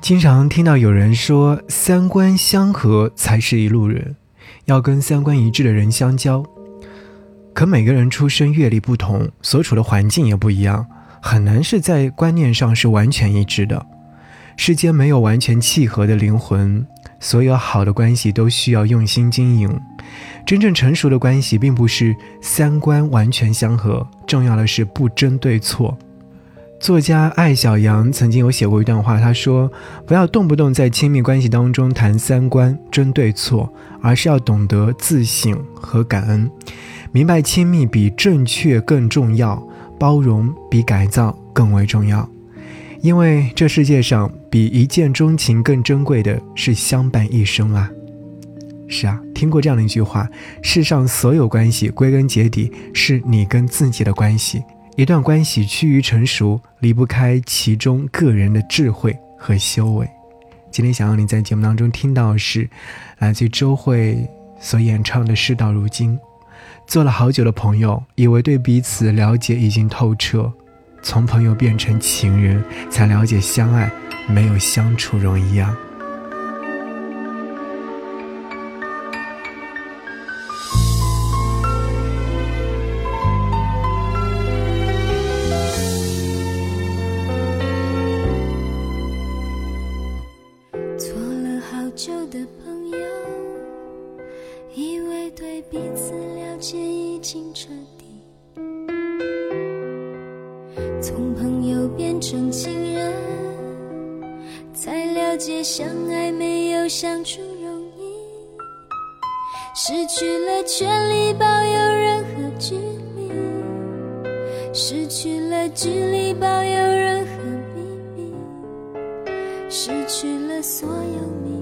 经常听到有人说，三观相合才是一路人，要跟三观一致的人相交。可每个人出身阅历不同，所处的环境也不一样，很难是在观念上是完全一致的。世间没有完全契合的灵魂，所有好的关系都需要用心经营。真正成熟的关系，并不是三观完全相合，重要的是不争对错。作家艾小羊曾经有写过一段话，他说：“不要动不动在亲密关系当中谈三观、争对错，而是要懂得自省和感恩，明白亲密比正确更重要，包容比改造更为重要。”因为这世界上比一见钟情更珍贵的是相伴一生啊！是啊，听过这样的一句话：世上所有关系归根结底是你跟自己的关系。一段关系趋于成熟，离不开其中个人的智慧和修为。今天想要你在节目当中听到的是来自周慧所演唱的《事到如今》，做了好久的朋友，以为对彼此了解已经透彻。从朋友变成情人，才了解相爱没有相处容易啊。对彼此了解已经彻底。从朋友变成情人，才了解相爱没有相处容易。失去了权利保有任何距离，失去了距离保有任何秘密，失去了所有秘密，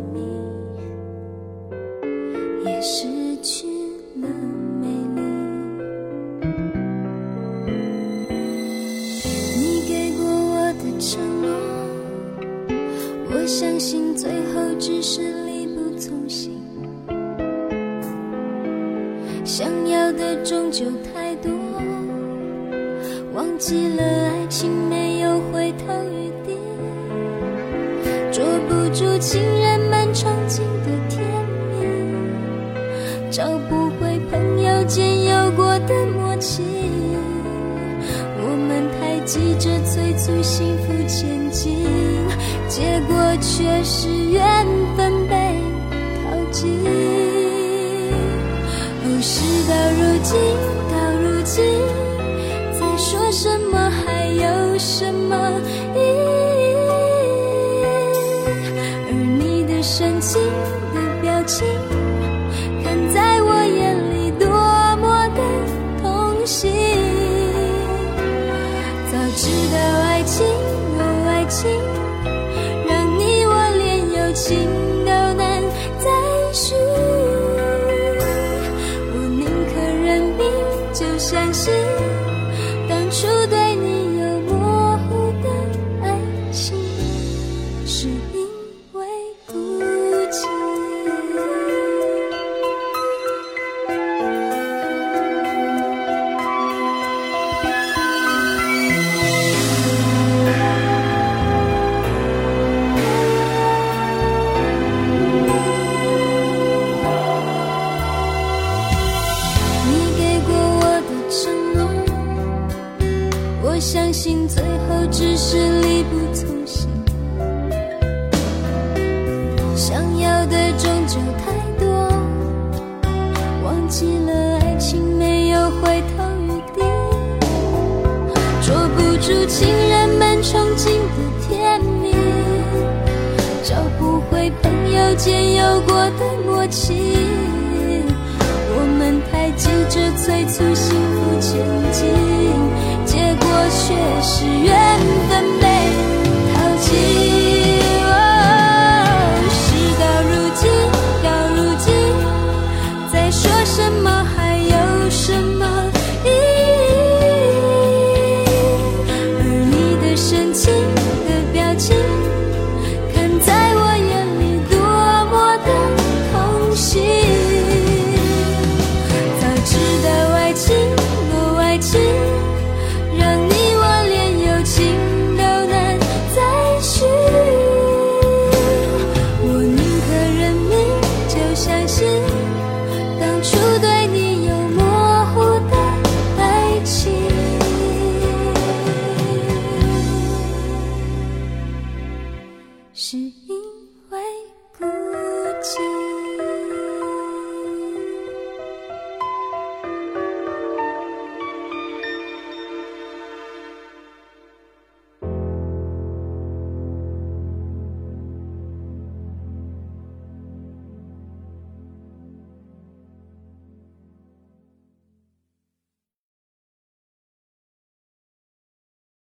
是力不从心。想要的终究太多，忘记了爱情没有回头余地，捉不住情人们憧憬的甜蜜，找不回朋友间有过的默契。急着催促幸福前进，结果却是缘分被淘尽。哦，事到如今，到如今，再说什么还有什么意义？而你的深情的表情，相信。我相信最后只是力不从心。想要的终究太多，忘记了爱情没有回头余地，捉不住情人们憧憬的甜蜜，找不回朋友间有过的默契。是缘